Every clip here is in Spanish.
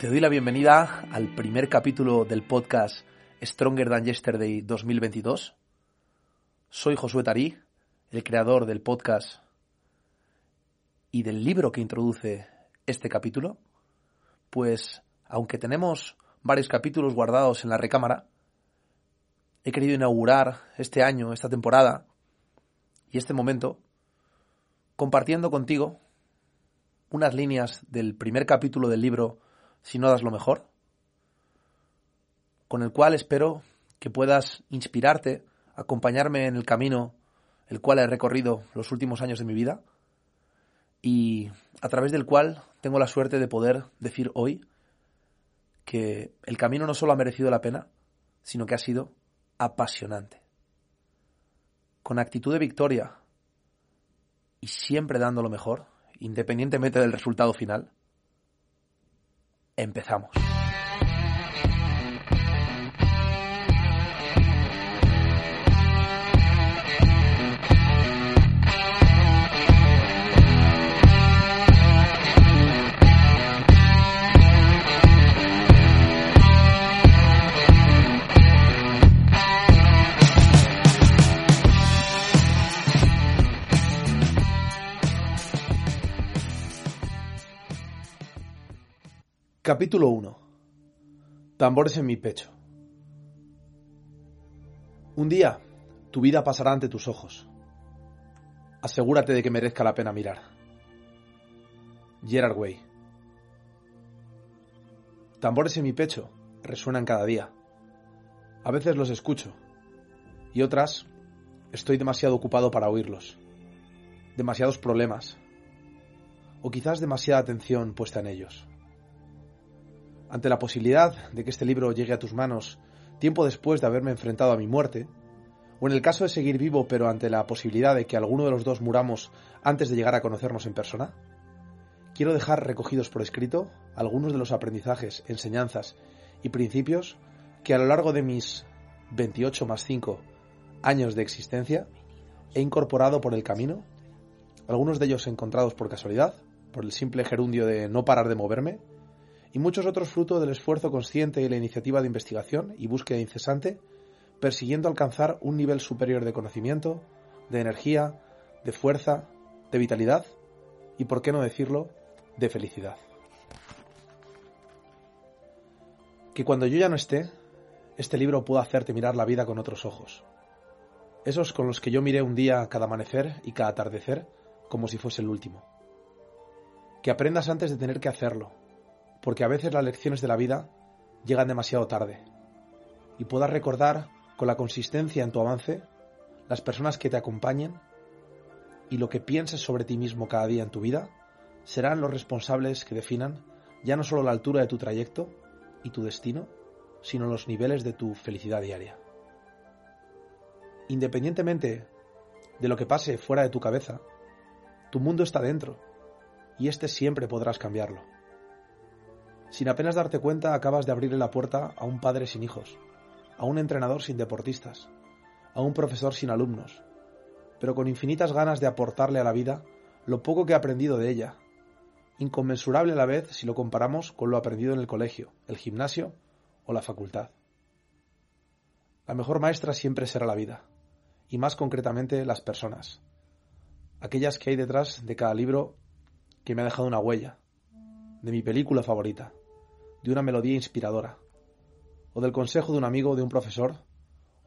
Te doy la bienvenida al primer capítulo del podcast Stronger Than Yesterday 2022. Soy Josué Tarí, el creador del podcast y del libro que introduce este capítulo. Pues, aunque tenemos varios capítulos guardados en la recámara, he querido inaugurar este año, esta temporada y este momento compartiendo contigo unas líneas del primer capítulo del libro si no das lo mejor, con el cual espero que puedas inspirarte, acompañarme en el camino el cual he recorrido los últimos años de mi vida y a través del cual tengo la suerte de poder decir hoy que el camino no solo ha merecido la pena, sino que ha sido apasionante. Con actitud de victoria y siempre dando lo mejor, independientemente del resultado final, Empezamos. Capítulo 1. Tambores en mi pecho. Un día, tu vida pasará ante tus ojos. Asegúrate de que merezca la pena mirar. Gerard Way. Tambores en mi pecho resuenan cada día. A veces los escucho y otras estoy demasiado ocupado para oírlos. Demasiados problemas o quizás demasiada atención puesta en ellos. Ante la posibilidad de que este libro llegue a tus manos tiempo después de haberme enfrentado a mi muerte, o en el caso de seguir vivo pero ante la posibilidad de que alguno de los dos muramos antes de llegar a conocernos en persona, quiero dejar recogidos por escrito algunos de los aprendizajes, enseñanzas y principios que a lo largo de mis 28 más 5 años de existencia he incorporado por el camino, algunos de ellos encontrados por casualidad, por el simple gerundio de no parar de moverme, y muchos otros fruto del esfuerzo consciente y la iniciativa de investigación y búsqueda incesante, persiguiendo alcanzar un nivel superior de conocimiento, de energía, de fuerza, de vitalidad y, por qué no decirlo, de felicidad. Que cuando yo ya no esté, este libro pueda hacerte mirar la vida con otros ojos. Esos con los que yo miré un día cada amanecer y cada atardecer como si fuese el último. Que aprendas antes de tener que hacerlo, porque a veces las lecciones de la vida llegan demasiado tarde y puedas recordar con la consistencia en tu avance las personas que te acompañen y lo que pienses sobre ti mismo cada día en tu vida serán los responsables que definan ya no solo la altura de tu trayecto y tu destino, sino los niveles de tu felicidad diaria. Independientemente de lo que pase fuera de tu cabeza, tu mundo está dentro y este siempre podrás cambiarlo. Sin apenas darte cuenta, acabas de abrirle la puerta a un padre sin hijos, a un entrenador sin deportistas, a un profesor sin alumnos, pero con infinitas ganas de aportarle a la vida lo poco que ha aprendido de ella, inconmensurable a la vez si lo comparamos con lo aprendido en el colegio, el gimnasio o la facultad. La mejor maestra siempre será la vida, y más concretamente las personas, aquellas que hay detrás de cada libro que me ha dejado una huella, de mi película favorita, de una melodía inspiradora, o del consejo de un amigo o de un profesor,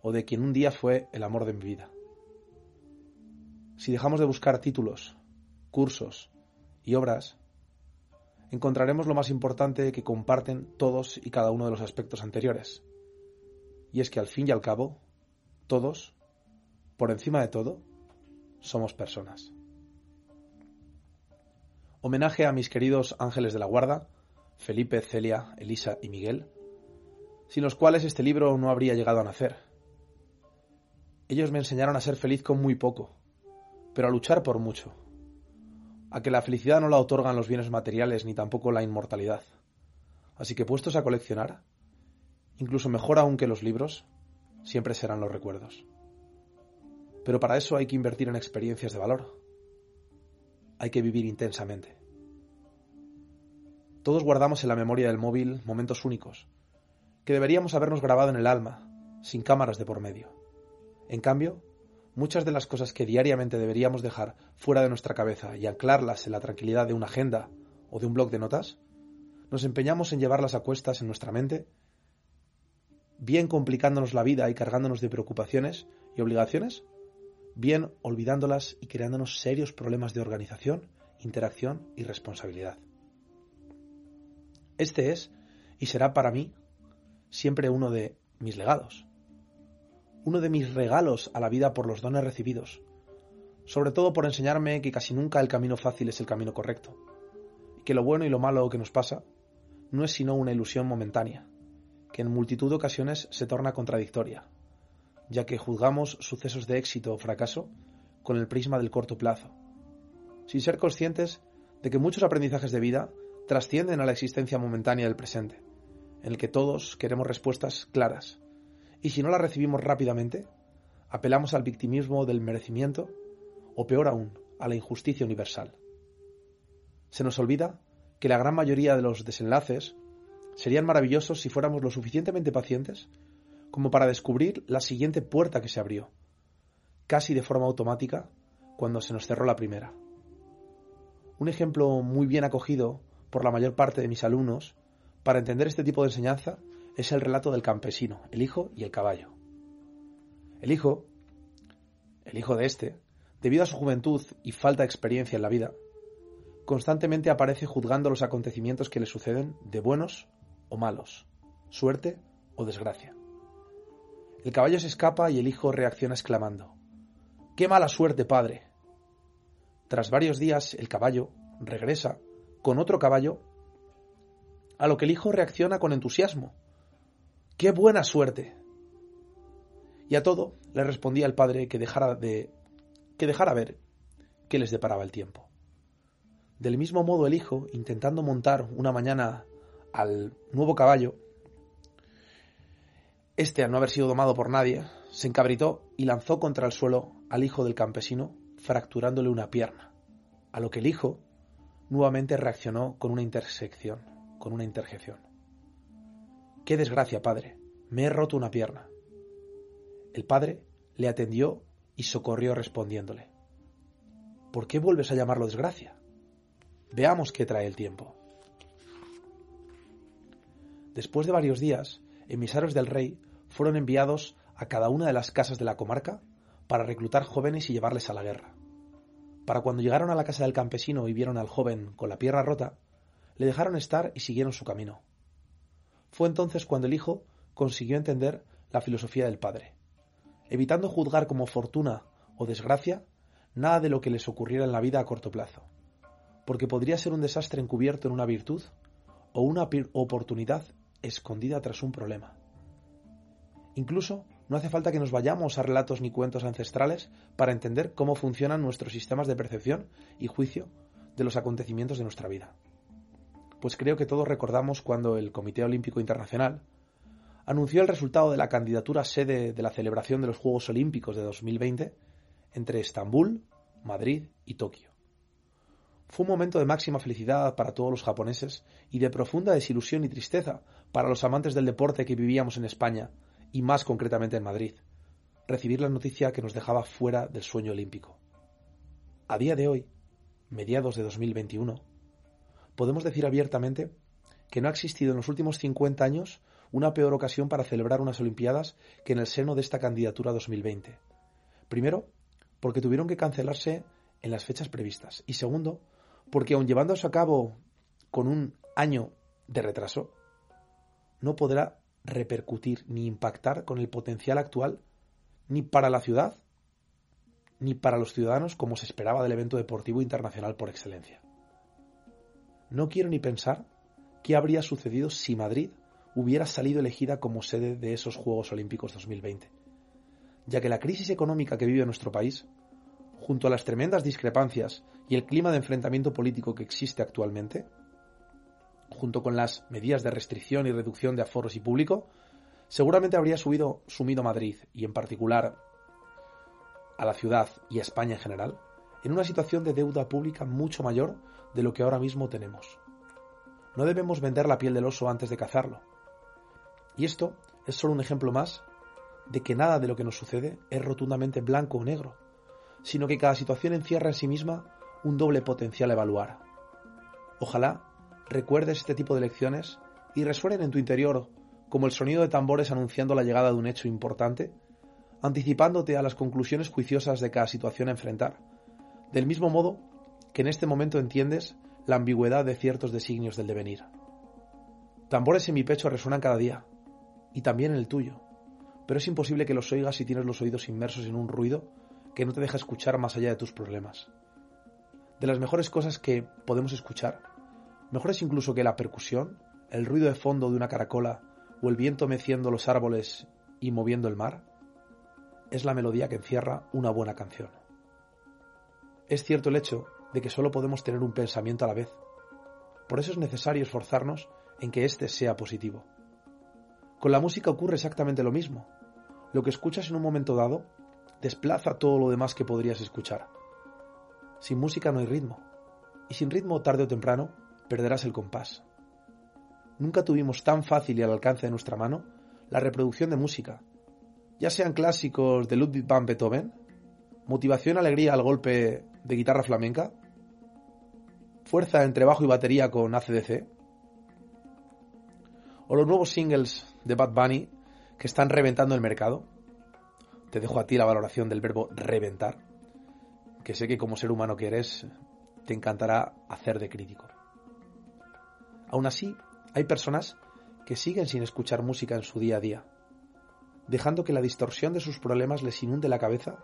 o de quien un día fue el amor de mi vida. Si dejamos de buscar títulos, cursos y obras, encontraremos lo más importante que comparten todos y cada uno de los aspectos anteriores. Y es que al fin y al cabo, todos, por encima de todo, somos personas. Homenaje a mis queridos ángeles de la guarda, Felipe, Celia, Elisa y Miguel, sin los cuales este libro no habría llegado a nacer. Ellos me enseñaron a ser feliz con muy poco, pero a luchar por mucho, a que la felicidad no la otorgan los bienes materiales ni tampoco la inmortalidad. Así que puestos a coleccionar, incluso mejor aún que los libros, siempre serán los recuerdos. Pero para eso hay que invertir en experiencias de valor. Hay que vivir intensamente. Todos guardamos en la memoria del móvil momentos únicos, que deberíamos habernos grabado en el alma, sin cámaras de por medio. En cambio, muchas de las cosas que diariamente deberíamos dejar fuera de nuestra cabeza y anclarlas en la tranquilidad de una agenda o de un blog de notas, nos empeñamos en llevarlas a cuestas en nuestra mente, bien complicándonos la vida y cargándonos de preocupaciones y obligaciones, bien olvidándolas y creándonos serios problemas de organización, interacción y responsabilidad. Este es y será para mí siempre uno de mis legados. Uno de mis regalos a la vida por los dones recibidos, sobre todo por enseñarme que casi nunca el camino fácil es el camino correcto, y que lo bueno y lo malo que nos pasa no es sino una ilusión momentánea, que en multitud de ocasiones se torna contradictoria, ya que juzgamos sucesos de éxito o fracaso con el prisma del corto plazo, sin ser conscientes de que muchos aprendizajes de vida trascienden a la existencia momentánea del presente, en el que todos queremos respuestas claras, y si no la recibimos rápidamente, apelamos al victimismo del merecimiento o peor aún, a la injusticia universal. Se nos olvida que la gran mayoría de los desenlaces serían maravillosos si fuéramos lo suficientemente pacientes como para descubrir la siguiente puerta que se abrió, casi de forma automática, cuando se nos cerró la primera. Un ejemplo muy bien acogido por la mayor parte de mis alumnos para entender este tipo de enseñanza es el relato del campesino, el hijo y el caballo. El hijo, el hijo de este, debido a su juventud y falta de experiencia en la vida, constantemente aparece juzgando los acontecimientos que le suceden de buenos o malos, suerte o desgracia. El caballo se escapa y el hijo reacciona exclamando, ¡Qué mala suerte, padre! Tras varios días, el caballo regresa con otro caballo, a lo que el hijo reacciona con entusiasmo, ¡Qué buena suerte! Y a todo le respondía el padre que dejara de que dejara ver qué les deparaba el tiempo. Del mismo modo el hijo, intentando montar una mañana al nuevo caballo, este, al no haber sido domado por nadie, se encabritó y lanzó contra el suelo al hijo del campesino, fracturándole una pierna, a lo que el hijo nuevamente reaccionó con una intersección, con una interjección. Qué desgracia, padre. Me he roto una pierna. El padre le atendió y socorrió respondiéndole. ¿Por qué vuelves a llamarlo desgracia? Veamos qué trae el tiempo. Después de varios días, emisarios del rey fueron enviados a cada una de las casas de la comarca para reclutar jóvenes y llevarles a la guerra. Para cuando llegaron a la casa del campesino y vieron al joven con la pierna rota, le dejaron estar y siguieron su camino. Fue entonces cuando el hijo consiguió entender la filosofía del padre, evitando juzgar como fortuna o desgracia nada de lo que les ocurriera en la vida a corto plazo, porque podría ser un desastre encubierto en una virtud o una oportunidad escondida tras un problema. Incluso no hace falta que nos vayamos a relatos ni cuentos ancestrales para entender cómo funcionan nuestros sistemas de percepción y juicio de los acontecimientos de nuestra vida pues creo que todos recordamos cuando el Comité Olímpico Internacional anunció el resultado de la candidatura sede de la celebración de los Juegos Olímpicos de 2020 entre Estambul, Madrid y Tokio. Fue un momento de máxima felicidad para todos los japoneses y de profunda desilusión y tristeza para los amantes del deporte que vivíamos en España y más concretamente en Madrid, recibir la noticia que nos dejaba fuera del sueño olímpico. A día de hoy, mediados de 2021, podemos decir abiertamente que no ha existido en los últimos 50 años una peor ocasión para celebrar unas Olimpiadas que en el seno de esta candidatura 2020. Primero, porque tuvieron que cancelarse en las fechas previstas. Y segundo, porque aun llevándose a cabo con un año de retraso, no podrá repercutir ni impactar con el potencial actual ni para la ciudad ni para los ciudadanos como se esperaba del evento deportivo internacional por excelencia. No quiero ni pensar qué habría sucedido si Madrid hubiera salido elegida como sede de esos Juegos Olímpicos 2020, ya que la crisis económica que vive nuestro país, junto a las tremendas discrepancias y el clima de enfrentamiento político que existe actualmente, junto con las medidas de restricción y reducción de aforos y público, seguramente habría subido, sumido Madrid, y en particular a la ciudad y a España en general, en una situación de deuda pública mucho mayor de lo que ahora mismo tenemos. No debemos vender la piel del oso antes de cazarlo. Y esto es solo un ejemplo más de que nada de lo que nos sucede es rotundamente blanco o negro, sino que cada situación encierra en sí misma un doble potencial a evaluar. Ojalá recuerdes este tipo de lecciones y resuenen en tu interior como el sonido de tambores anunciando la llegada de un hecho importante, anticipándote a las conclusiones juiciosas de cada situación a enfrentar, del mismo modo que en este momento entiendes la ambigüedad de ciertos designios del devenir. Tambores en mi pecho resuenan cada día, y también en el tuyo, pero es imposible que los oigas si tienes los oídos inmersos en un ruido que no te deja escuchar más allá de tus problemas. De las mejores cosas que podemos escuchar, mejores incluso que la percusión, el ruido de fondo de una caracola o el viento meciendo los árboles y moviendo el mar, es la melodía que encierra una buena canción. Es cierto el hecho de que solo podemos tener un pensamiento a la vez. Por eso es necesario esforzarnos en que éste sea positivo. Con la música ocurre exactamente lo mismo. Lo que escuchas en un momento dado desplaza todo lo demás que podrías escuchar. Sin música no hay ritmo, y sin ritmo tarde o temprano perderás el compás. Nunca tuvimos tan fácil y al alcance de nuestra mano la reproducción de música, ya sean clásicos de Ludwig van Beethoven, motivación alegría al golpe de guitarra flamenca, fuerza entre bajo y batería con ACDC, o los nuevos singles de Bad Bunny que están reventando el mercado. Te dejo a ti la valoración del verbo reventar, que sé que como ser humano que eres te encantará hacer de crítico. Aún así, hay personas que siguen sin escuchar música en su día a día, dejando que la distorsión de sus problemas les inunde la cabeza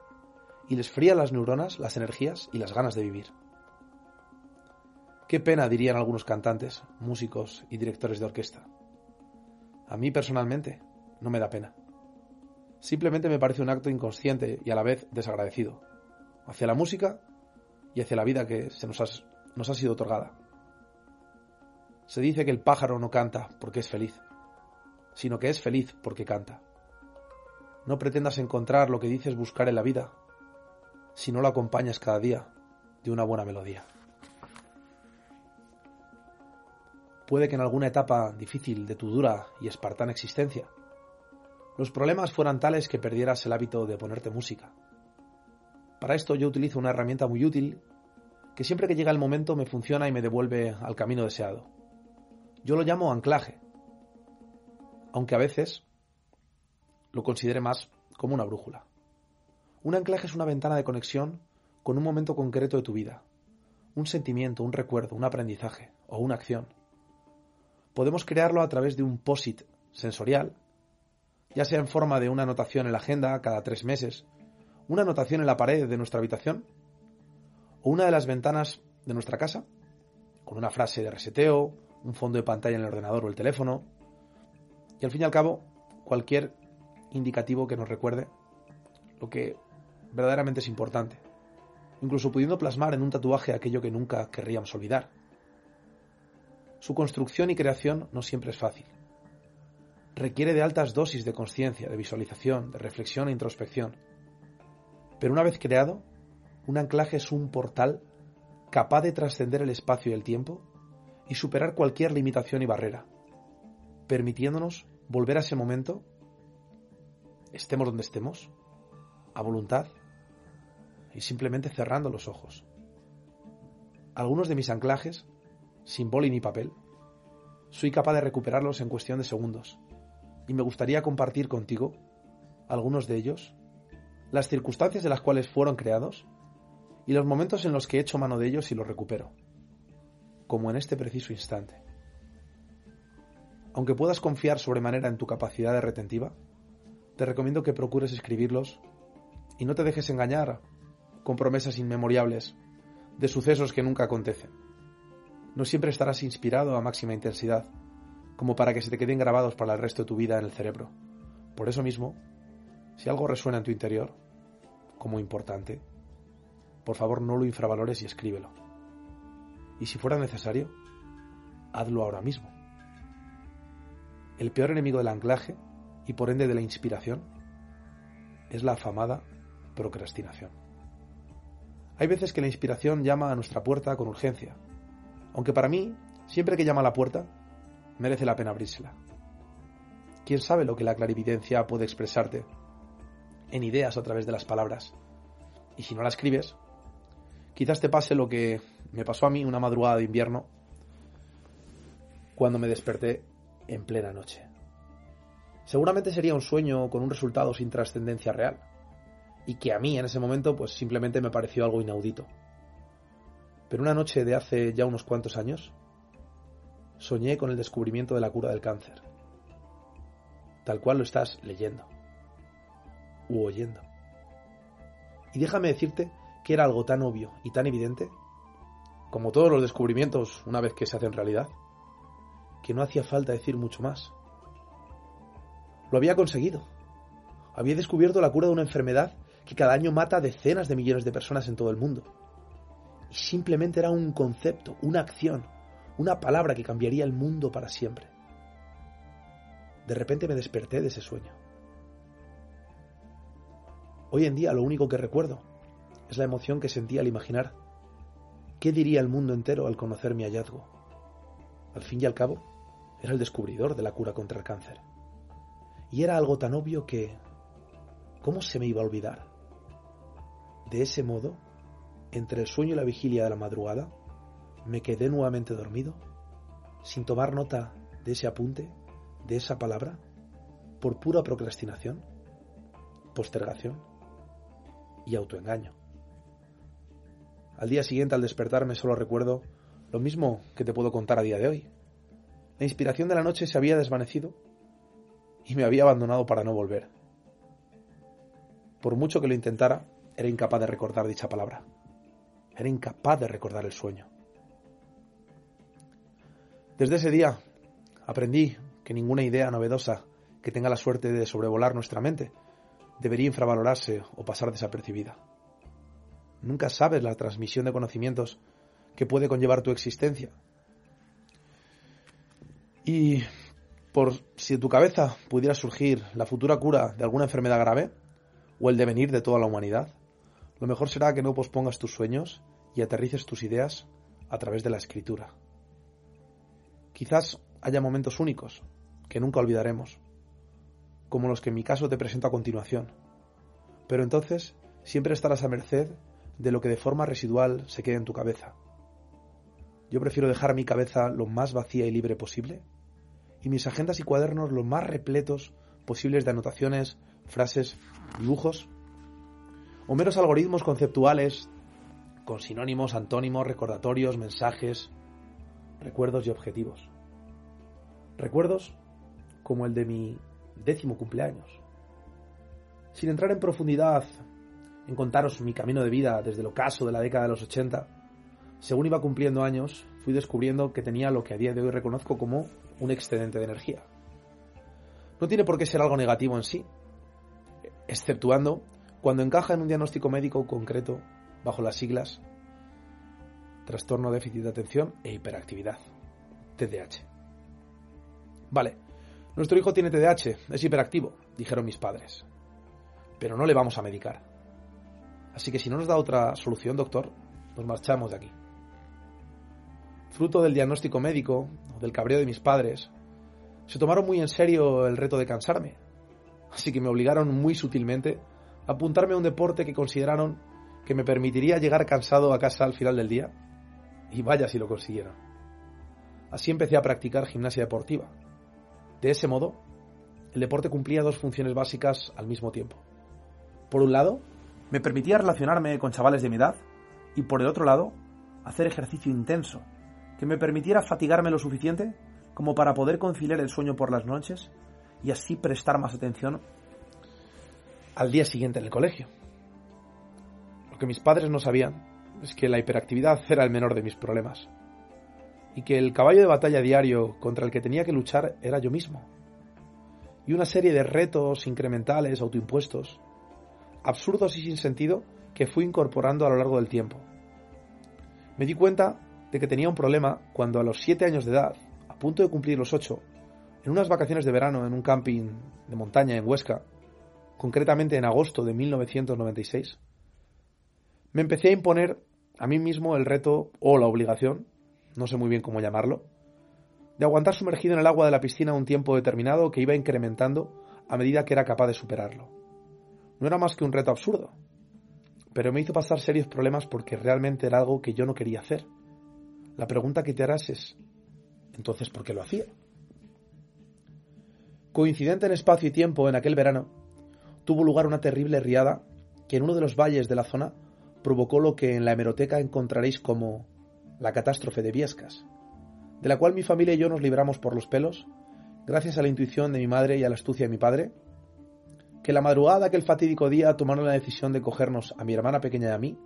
y les fría las neuronas, las energías y las ganas de vivir. Qué pena, dirían algunos cantantes, músicos y directores de orquesta. A mí personalmente no me da pena. Simplemente me parece un acto inconsciente y a la vez desagradecido, hacia la música y hacia la vida que se nos ha, nos ha sido otorgada. Se dice que el pájaro no canta porque es feliz, sino que es feliz porque canta. No pretendas encontrar lo que dices buscar en la vida, si no lo acompañas cada día de una buena melodía. Puede que en alguna etapa difícil de tu dura y espartana existencia, los problemas fueran tales que perdieras el hábito de ponerte música. Para esto yo utilizo una herramienta muy útil que siempre que llega el momento me funciona y me devuelve al camino deseado. Yo lo llamo anclaje, aunque a veces lo considere más como una brújula. Un anclaje es una ventana de conexión con un momento concreto de tu vida, un sentimiento, un recuerdo, un aprendizaje o una acción podemos crearlo a través de un POSIT sensorial, ya sea en forma de una anotación en la agenda cada tres meses, una anotación en la pared de nuestra habitación, o una de las ventanas de nuestra casa, con una frase de reseteo, un fondo de pantalla en el ordenador o el teléfono, y al fin y al cabo, cualquier indicativo que nos recuerde lo que verdaderamente es importante, incluso pudiendo plasmar en un tatuaje aquello que nunca querríamos olvidar. Su construcción y creación no siempre es fácil. Requiere de altas dosis de conciencia, de visualización, de reflexión e introspección. Pero una vez creado, un anclaje es un portal capaz de trascender el espacio y el tiempo y superar cualquier limitación y barrera, permitiéndonos volver a ese momento, estemos donde estemos, a voluntad y simplemente cerrando los ojos. Algunos de mis anclajes sin boli ni papel, soy capaz de recuperarlos en cuestión de segundos. Y me gustaría compartir contigo algunos de ellos, las circunstancias de las cuales fueron creados y los momentos en los que he hecho mano de ellos y los recupero, como en este preciso instante. Aunque puedas confiar sobremanera en tu capacidad de retentiva, te recomiendo que procures escribirlos y no te dejes engañar con promesas inmemoriables de sucesos que nunca acontecen no siempre estarás inspirado a máxima intensidad, como para que se te queden grabados para el resto de tu vida en el cerebro. Por eso mismo, si algo resuena en tu interior, como importante, por favor no lo infravalores y escríbelo. Y si fuera necesario, hazlo ahora mismo. El peor enemigo del anclaje, y por ende de la inspiración, es la afamada procrastinación. Hay veces que la inspiración llama a nuestra puerta con urgencia, aunque para mí Siempre que llama a la puerta, merece la pena abrírsela. ¿Quién sabe lo que la clarividencia puede expresarte en ideas a través de las palabras? Y si no la escribes, quizás te pase lo que me pasó a mí una madrugada de invierno cuando me desperté en plena noche. Seguramente sería un sueño con un resultado sin trascendencia real, y que a mí en ese momento pues simplemente me pareció algo inaudito. Pero una noche de hace ya unos cuantos años, soñé con el descubrimiento de la cura del cáncer, tal cual lo estás leyendo u oyendo. Y déjame decirte que era algo tan obvio y tan evidente, como todos los descubrimientos una vez que se hacen realidad, que no hacía falta decir mucho más. Lo había conseguido. Había descubierto la cura de una enfermedad que cada año mata a decenas de millones de personas en todo el mundo. Y simplemente era un concepto, una acción, una palabra que cambiaría el mundo para siempre. De repente me desperté de ese sueño. Hoy en día lo único que recuerdo es la emoción que sentí al imaginar qué diría el mundo entero al conocer mi hallazgo. Al fin y al cabo, era el descubridor de la cura contra el cáncer. Y era algo tan obvio que... ¿Cómo se me iba a olvidar? De ese modo, entre el sueño y la vigilia de la madrugada, me quedé nuevamente dormido, sin tomar nota de ese apunte, de esa palabra, por pura procrastinación, postergación y autoengaño. Al día siguiente, al despertarme, solo recuerdo lo mismo que te puedo contar a día de hoy. La inspiración de la noche se había desvanecido y me había abandonado para no volver. Por mucho que lo intentara, era incapaz de recordar dicha palabra. Era incapaz de recordar el sueño. Desde ese día aprendí que ninguna idea novedosa que tenga la suerte de sobrevolar nuestra mente debería infravalorarse o pasar desapercibida. Nunca sabes la transmisión de conocimientos que puede conllevar tu existencia. Y por si de tu cabeza pudiera surgir la futura cura de alguna enfermedad grave o el devenir de toda la humanidad, lo mejor será que no pospongas tus sueños y aterrices tus ideas a través de la escritura. Quizás haya momentos únicos que nunca olvidaremos, como los que en mi caso te presento a continuación, pero entonces siempre estarás a merced de lo que de forma residual se quede en tu cabeza. Yo prefiero dejar mi cabeza lo más vacía y libre posible y mis agendas y cuadernos lo más repletos posibles de anotaciones, frases, dibujos o meros algoritmos conceptuales con sinónimos, antónimos, recordatorios, mensajes, recuerdos y objetivos. Recuerdos como el de mi décimo cumpleaños. Sin entrar en profundidad en contaros mi camino de vida desde el ocaso de la década de los 80, según iba cumpliendo años, fui descubriendo que tenía lo que a día de hoy reconozco como un excedente de energía. No tiene por qué ser algo negativo en sí, exceptuando cuando encaja en un diagnóstico médico concreto bajo las siglas Trastorno déficit de atención e hiperactividad, TDAH. Vale, nuestro hijo tiene TDAH, es hiperactivo, dijeron mis padres, pero no le vamos a medicar. Así que si no nos da otra solución, doctor, nos marchamos de aquí. Fruto del diagnóstico médico o del cabreo de mis padres, se tomaron muy en serio el reto de cansarme, así que me obligaron muy sutilmente a apuntarme a un deporte que consideraron que me permitiría llegar cansado a casa al final del día, y vaya si lo consiguieron. Así empecé a practicar gimnasia deportiva. De ese modo, el deporte cumplía dos funciones básicas al mismo tiempo. Por un lado, me permitía relacionarme con chavales de mi edad y por el otro lado, hacer ejercicio intenso, que me permitiera fatigarme lo suficiente como para poder conciliar el sueño por las noches y así prestar más atención al día siguiente en el colegio. Lo que mis padres no sabían es que la hiperactividad era el menor de mis problemas y que el caballo de batalla diario contra el que tenía que luchar era yo mismo. Y una serie de retos incrementales autoimpuestos absurdos y sin sentido que fui incorporando a lo largo del tiempo. Me di cuenta de que tenía un problema cuando a los 7 años de edad, a punto de cumplir los 8, en unas vacaciones de verano en un camping de montaña en Huesca, concretamente en agosto de 1996, me empecé a imponer a mí mismo el reto o la obligación, no sé muy bien cómo llamarlo, de aguantar sumergido en el agua de la piscina un tiempo determinado que iba incrementando a medida que era capaz de superarlo. No era más que un reto absurdo, pero me hizo pasar serios problemas porque realmente era algo que yo no quería hacer. La pregunta que te harás es, entonces, ¿por qué lo hacía? Coincidente en espacio y tiempo en aquel verano, tuvo lugar una terrible riada que en uno de los valles de la zona provocó lo que en la hemeroteca encontraréis como la catástrofe de Viescas, de la cual mi familia y yo nos libramos por los pelos, gracias a la intuición de mi madre y a la astucia de mi padre, que la madrugada de aquel fatídico día tomaron la decisión de cogernos a mi hermana pequeña y a mí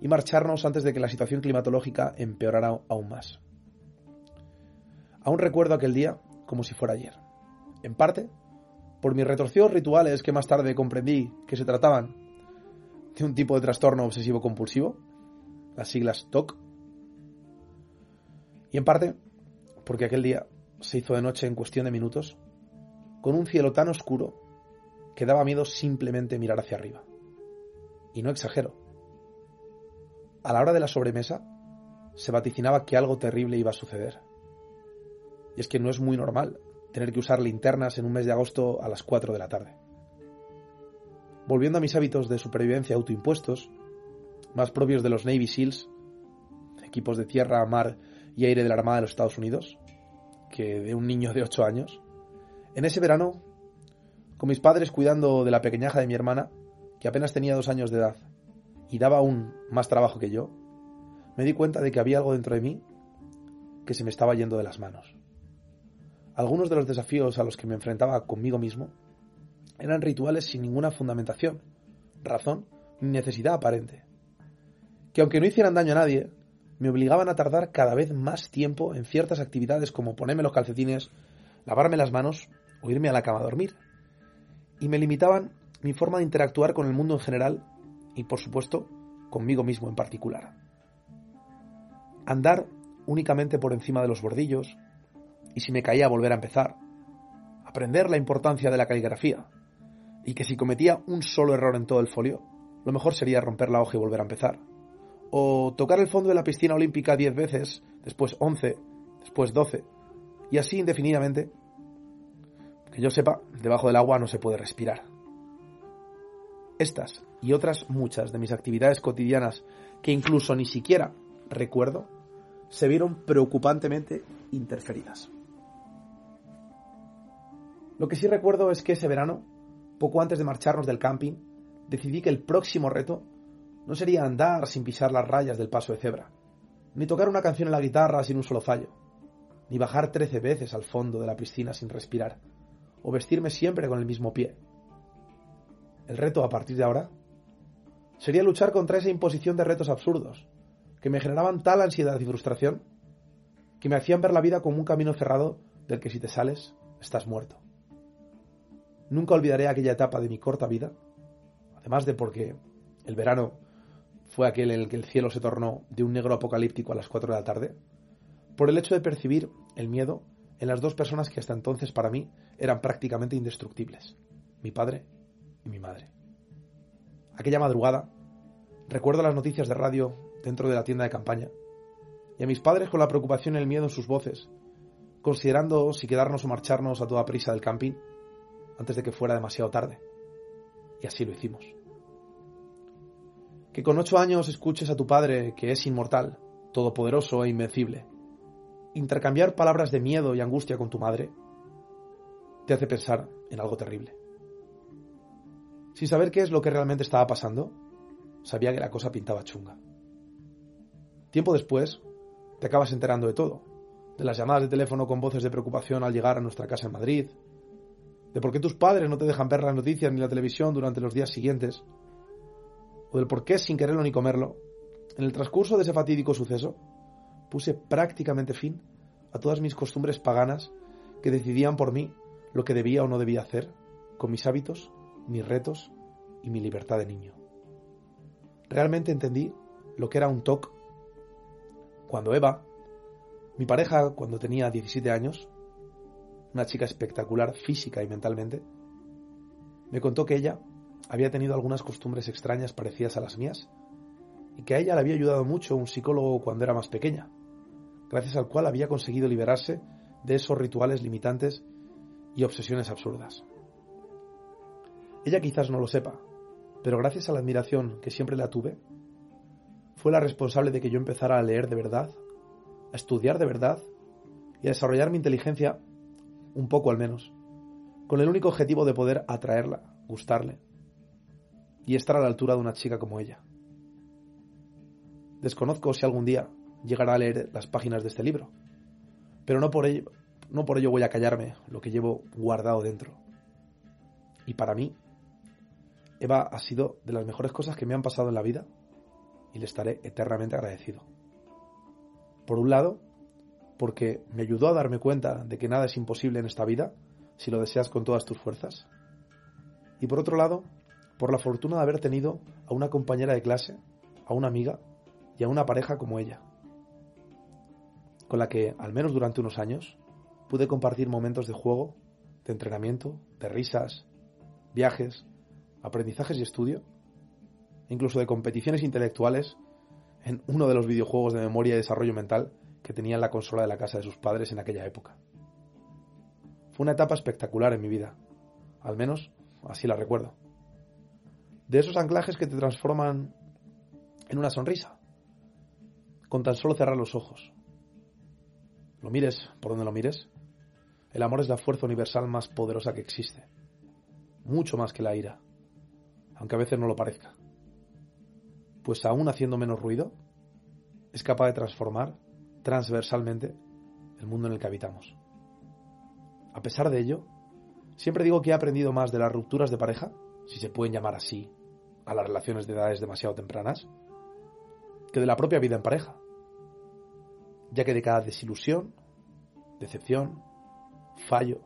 y marcharnos antes de que la situación climatológica empeorara aún más. Aún recuerdo aquel día como si fuera ayer. En parte, por mis retorcidos rituales que más tarde comprendí que se trataban de un tipo de trastorno obsesivo compulsivo, las siglas TOC, y en parte porque aquel día se hizo de noche en cuestión de minutos, con un cielo tan oscuro que daba miedo simplemente mirar hacia arriba. Y no exagero. A la hora de la sobremesa se vaticinaba que algo terrible iba a suceder. Y es que no es muy normal tener que usar linternas en un mes de agosto a las 4 de la tarde. Volviendo a mis hábitos de supervivencia autoimpuestos, más propios de los Navy SEALs, equipos de tierra, mar y aire de la Armada de los Estados Unidos, que de un niño de 8 años, en ese verano, con mis padres cuidando de la pequeñaja de mi hermana, que apenas tenía dos años de edad y daba aún más trabajo que yo, me di cuenta de que había algo dentro de mí que se me estaba yendo de las manos. Algunos de los desafíos a los que me enfrentaba conmigo mismo eran rituales sin ninguna fundamentación, razón ni necesidad aparente, que aunque no hicieran daño a nadie, me obligaban a tardar cada vez más tiempo en ciertas actividades como ponerme los calcetines, lavarme las manos o irme a la cama a dormir, y me limitaban mi forma de interactuar con el mundo en general y, por supuesto, conmigo mismo en particular. Andar únicamente por encima de los bordillos, y si me caía volver a empezar. Aprender la importancia de la caligrafía y que si cometía un solo error en todo el folio, lo mejor sería romper la hoja y volver a empezar. O tocar el fondo de la piscina olímpica diez veces, después once, después doce, y así indefinidamente. Que yo sepa, debajo del agua no se puede respirar. Estas y otras muchas de mis actividades cotidianas que incluso ni siquiera recuerdo, se vieron preocupantemente interferidas. Lo que sí recuerdo es que ese verano, poco antes de marcharnos del camping, decidí que el próximo reto no sería andar sin pisar las rayas del paso de cebra, ni tocar una canción en la guitarra sin un solo fallo, ni bajar trece veces al fondo de la piscina sin respirar, o vestirme siempre con el mismo pie. El reto a partir de ahora sería luchar contra esa imposición de retos absurdos, que me generaban tal ansiedad y frustración, que me hacían ver la vida como un camino cerrado del que si te sales, estás muerto. Nunca olvidaré aquella etapa de mi corta vida, además de porque el verano fue aquel en el que el cielo se tornó de un negro apocalíptico a las 4 de la tarde, por el hecho de percibir el miedo en las dos personas que hasta entonces para mí eran prácticamente indestructibles, mi padre y mi madre. Aquella madrugada, recuerdo las noticias de radio dentro de la tienda de campaña, y a mis padres con la preocupación y el miedo en sus voces, considerando si quedarnos o marcharnos a toda prisa del camping antes de que fuera demasiado tarde. Y así lo hicimos. Que con ocho años escuches a tu padre, que es inmortal, todopoderoso e invencible, intercambiar palabras de miedo y angustia con tu madre, te hace pensar en algo terrible. Sin saber qué es lo que realmente estaba pasando, sabía que la cosa pintaba chunga. Tiempo después, te acabas enterando de todo, de las llamadas de teléfono con voces de preocupación al llegar a nuestra casa en Madrid, de por qué tus padres no te dejan ver las noticias ni la televisión durante los días siguientes, o del por qué sin quererlo ni comerlo, en el transcurso de ese fatídico suceso, puse prácticamente fin a todas mis costumbres paganas que decidían por mí lo que debía o no debía hacer, con mis hábitos, mis retos y mi libertad de niño. Realmente entendí lo que era un TOC cuando Eva, mi pareja cuando tenía 17 años, una chica espectacular física y mentalmente, me contó que ella había tenido algunas costumbres extrañas parecidas a las mías y que a ella le había ayudado mucho un psicólogo cuando era más pequeña, gracias al cual había conseguido liberarse de esos rituales limitantes y obsesiones absurdas. Ella quizás no lo sepa, pero gracias a la admiración que siempre la tuve, fue la responsable de que yo empezara a leer de verdad, a estudiar de verdad y a desarrollar mi inteligencia, un poco al menos, con el único objetivo de poder atraerla, gustarle y estar a la altura de una chica como ella. Desconozco si algún día llegará a leer las páginas de este libro, pero no por ello, no por ello voy a callarme lo que llevo guardado dentro. Y para mí, Eva ha sido de las mejores cosas que me han pasado en la vida y le estaré eternamente agradecido. Por un lado, porque me ayudó a darme cuenta de que nada es imposible en esta vida si lo deseas con todas tus fuerzas. Y por otro lado, por la fortuna de haber tenido a una compañera de clase, a una amiga y a una pareja como ella, con la que, al menos durante unos años, pude compartir momentos de juego, de entrenamiento, de risas, viajes, aprendizajes y estudio, incluso de competiciones intelectuales en uno de los videojuegos de memoria y desarrollo mental que tenía en la consola de la casa de sus padres en aquella época. Fue una etapa espectacular en mi vida, al menos así la recuerdo. De esos anclajes que te transforman en una sonrisa, con tan solo cerrar los ojos. Lo mires por donde lo mires, el amor es la fuerza universal más poderosa que existe, mucho más que la ira, aunque a veces no lo parezca. Pues aún haciendo menos ruido, es capaz de transformar transversalmente el mundo en el que habitamos. A pesar de ello, siempre digo que he aprendido más de las rupturas de pareja, si se pueden llamar así, a las relaciones de edades demasiado tempranas, que de la propia vida en pareja, ya que de cada desilusión, decepción, fallo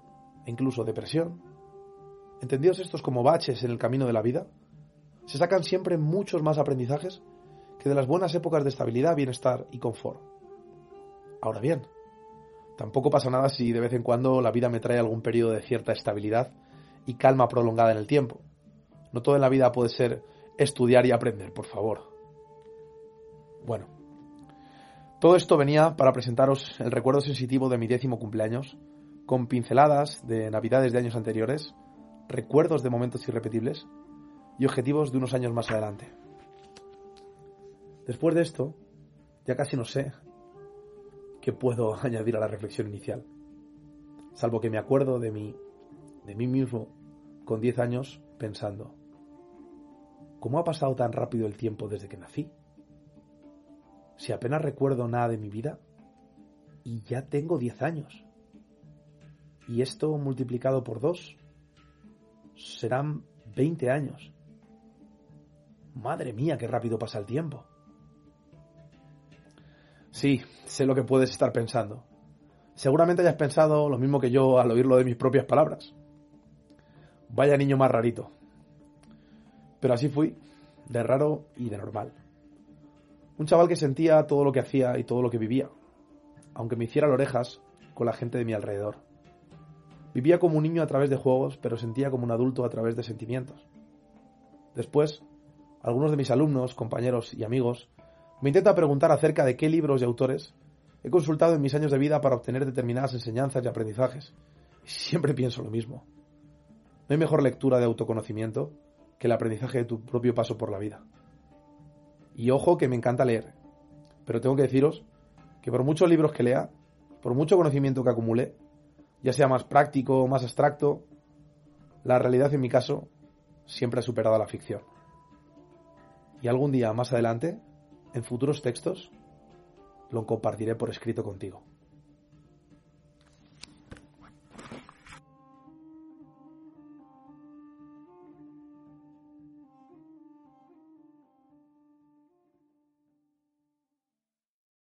e incluso depresión, entendidos estos como baches en el camino de la vida, se sacan siempre muchos más aprendizajes que de las buenas épocas de estabilidad, bienestar y confort. Ahora bien, tampoco pasa nada si de vez en cuando la vida me trae algún periodo de cierta estabilidad y calma prolongada en el tiempo. No todo en la vida puede ser estudiar y aprender, por favor. Bueno, todo esto venía para presentaros el recuerdo sensitivo de mi décimo cumpleaños, con pinceladas de navidades de años anteriores, recuerdos de momentos irrepetibles y objetivos de unos años más adelante. Después de esto, ya casi no sé qué puedo añadir a la reflexión inicial, salvo que me acuerdo de mí, de mí mismo, con 10 años, pensando, ¿cómo ha pasado tan rápido el tiempo desde que nací? Si apenas recuerdo nada de mi vida y ya tengo 10 años. Y esto multiplicado por dos serán 20 años. Madre mía, qué rápido pasa el tiempo. Sí, sé lo que puedes estar pensando. Seguramente hayas pensado lo mismo que yo al oírlo de mis propias palabras. Vaya niño más rarito. Pero así fui, de raro y de normal. Un chaval que sentía todo lo que hacía y todo lo que vivía, aunque me hiciera orejas con la gente de mi alrededor. Vivía como un niño a través de juegos, pero sentía como un adulto a través de sentimientos. Después, algunos de mis alumnos, compañeros y amigos me intentan preguntar acerca de qué libros y autores he consultado en mis años de vida para obtener determinadas enseñanzas y aprendizajes. Y siempre pienso lo mismo. No hay mejor lectura de autoconocimiento que el aprendizaje de tu propio paso por la vida. Y ojo que me encanta leer, pero tengo que deciros que por muchos libros que lea, por mucho conocimiento que acumule, ya sea más práctico o más abstracto, la realidad en mi caso siempre ha superado a la ficción. Y algún día más adelante, en futuros textos, lo compartiré por escrito contigo.